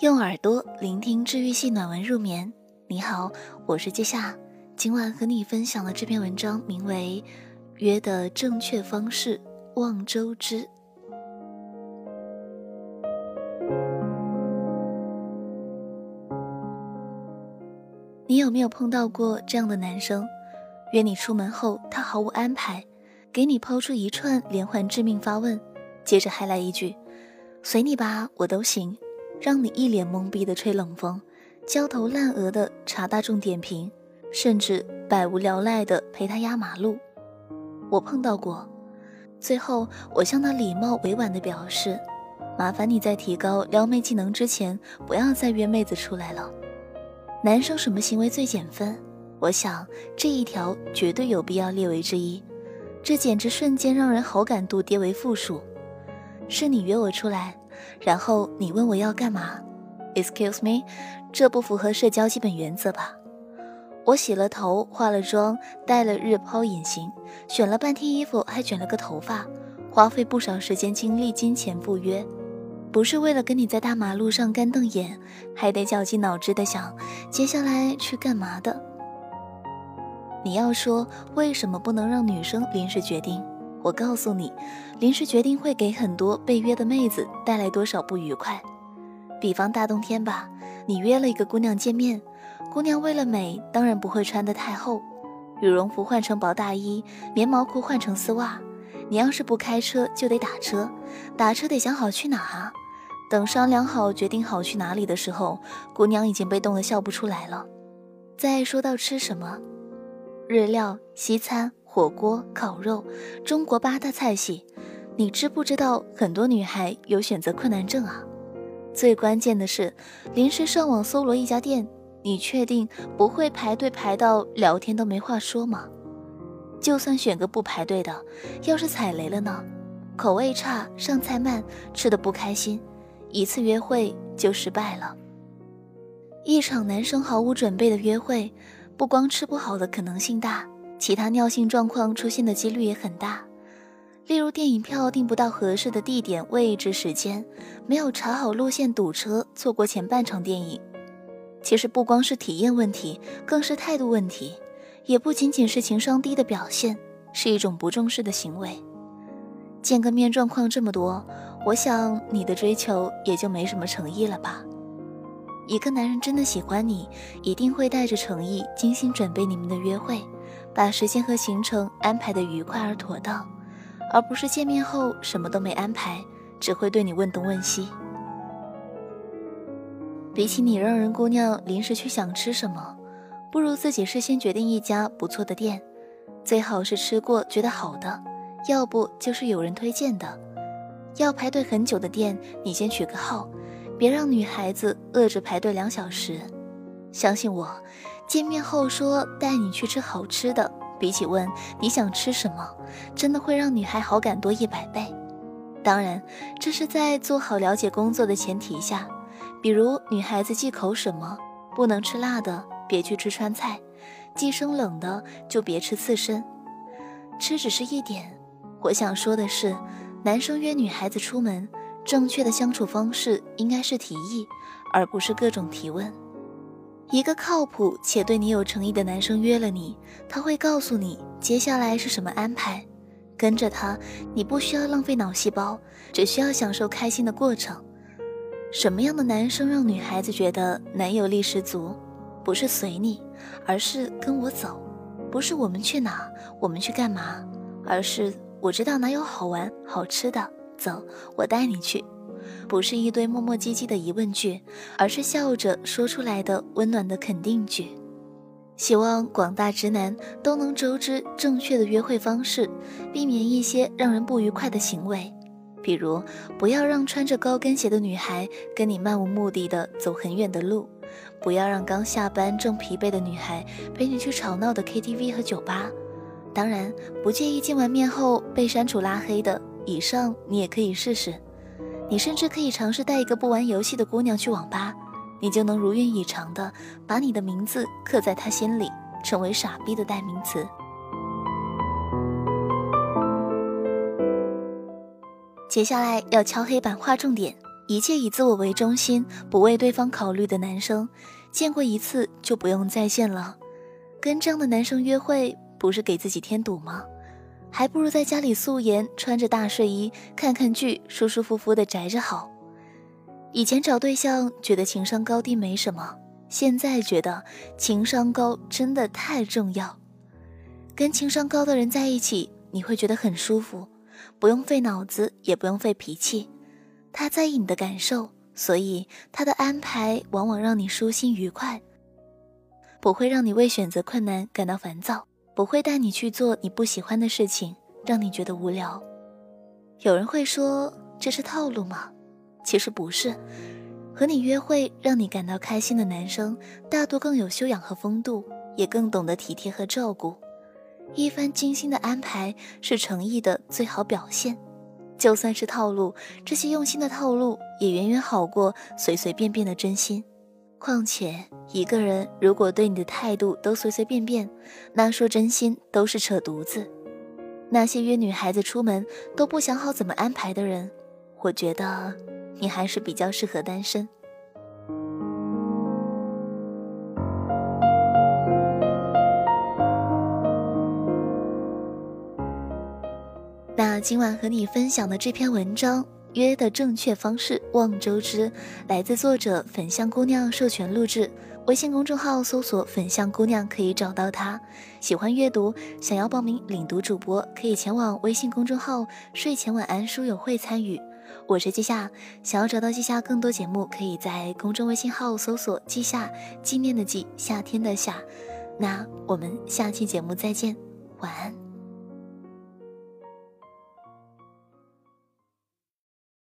用耳朵聆听治愈系暖文入眠。你好，我是季夏，今晚和你分享的这篇文章名为《约的正确方式望周知》。你有没有碰到过这样的男生？约你出门后，他毫无安排，给你抛出一串连环致命发问，接着还来一句：“随你吧，我都行。”让你一脸懵逼的吹冷风，焦头烂额的查大众点评，甚至百无聊赖的陪他压马路。我碰到过，最后我向他礼貌委婉的表示：“麻烦你在提高撩妹技能之前，不要再约妹子出来了。”男生什么行为最减分？我想这一条绝对有必要列为之一。这简直瞬间让人好感度跌为负数。是你约我出来。然后你问我要干嘛？Excuse me，这不符合社交基本原则吧？我洗了头，化了妆，戴了日抛隐形，选了半天衣服，还卷了个头发，花费不少时间精力、金钱赴约，不是为了跟你在大马路上干瞪眼，还得绞尽脑汁的想接下来去干嘛的。你要说为什么不能让女生临时决定？我告诉你，临时决定会给很多被约的妹子带来多少不愉快。比方大冬天吧，你约了一个姑娘见面，姑娘为了美，当然不会穿得太厚，羽绒服换成薄大衣，棉毛裤换成丝袜。你要是不开车，就得打车，打车得想好去哪啊。等商量好、决定好去哪里的时候，姑娘已经被冻得笑不出来了。再说到吃什么，日料、西餐。火锅、烤肉，中国八大菜系，你知不知道很多女孩有选择困难症啊？最关键的是，临时上网搜罗一家店，你确定不会排队排到聊天都没话说吗？就算选个不排队的，要是踩雷了呢？口味差、上菜慢、吃的不开心，一次约会就失败了。一场男生毫无准备的约会，不光吃不好的可能性大。其他尿性状况出现的几率也很大，例如电影票订不到合适的地点、位置、时间，没有查好路线堵车，错过前半场电影。其实不光是体验问题，更是态度问题，也不仅仅是情商低的表现，是一种不重视的行为。见个面状况这么多，我想你的追求也就没什么诚意了吧？一个男人真的喜欢你，一定会带着诚意，精心准备你们的约会。把时间和行程安排的愉快而妥当，而不是见面后什么都没安排，只会对你问东问西。比起你让人姑娘临时去想吃什么，不如自己事先决定一家不错的店，最好是吃过觉得好的，要不就是有人推荐的。要排队很久的店，你先取个号，别让女孩子饿着排队两小时。相信我。见面后说带你去吃好吃的，比起问你想吃什么，真的会让女孩好感多一百倍。当然，这是在做好了解工作的前提下。比如女孩子忌口什么，不能吃辣的，别去吃川菜；忌生冷的，就别吃刺身。吃只是一点，我想说的是，男生约女孩子出门，正确的相处方式应该是提议，而不是各种提问。一个靠谱且对你有诚意的男生约了你，他会告诉你接下来是什么安排。跟着他，你不需要浪费脑细胞，只需要享受开心的过程。什么样的男生让女孩子觉得男友力十足？不是随你，而是跟我走；不是我们去哪，我们去干嘛，而是我知道哪有好玩好吃的，走，我带你去。不是一堆磨磨唧唧的疑问句，而是笑着说出来的温暖的肯定句。希望广大直男都能周知正确的约会方式，避免一些让人不愉快的行为，比如不要让穿着高跟鞋的女孩跟你漫无目的的走很远的路，不要让刚下班正疲惫的女孩陪你去吵闹的 KTV 和酒吧。当然，不介意见完面后被删除拉黑的，以上你也可以试试。你甚至可以尝试带一个不玩游戏的姑娘去网吧，你就能如愿以偿的把你的名字刻在她心里，成为傻逼的代名词。接下来要敲黑板划重点，一切以自我为中心、不为对方考虑的男生，见过一次就不用再见了。跟这样的男生约会，不是给自己添堵吗？还不如在家里素颜，穿着大睡衣，看看剧，舒舒服服的宅着好。以前找对象觉得情商高低没什么，现在觉得情商高真的太重要。跟情商高的人在一起，你会觉得很舒服，不用费脑子，也不用费脾气。他在意你的感受，所以他的安排往往让你舒心愉快，不会让你为选择困难感到烦躁，不会带你去做你不喜欢的事情，让你觉得无聊。有人会说这是套路吗？其实不是，和你约会让你感到开心的男生，大多更有修养和风度，也更懂得体贴和照顾。一番精心的安排是诚意的最好表现，就算是套路，这些用心的套路也远远好过随随便便的真心。况且，一个人如果对你的态度都随随便便，那说真心都是扯犊子。那些约女孩子出门都不想好怎么安排的人，我觉得你还是比较适合单身。那今晚和你分享的这篇文章《约的正确方式望周知》，来自作者粉象姑娘授权录制。微信公众号搜索“粉象姑娘”可以找到她。喜欢阅读，想要报名领读主播，可以前往微信公众号“睡前晚安书友会”参与。我是季夏，想要找到季夏更多节目，可以在公众微信号搜索“季夏”，纪念的季，夏天的夏。那我们下期节目再见，晚安。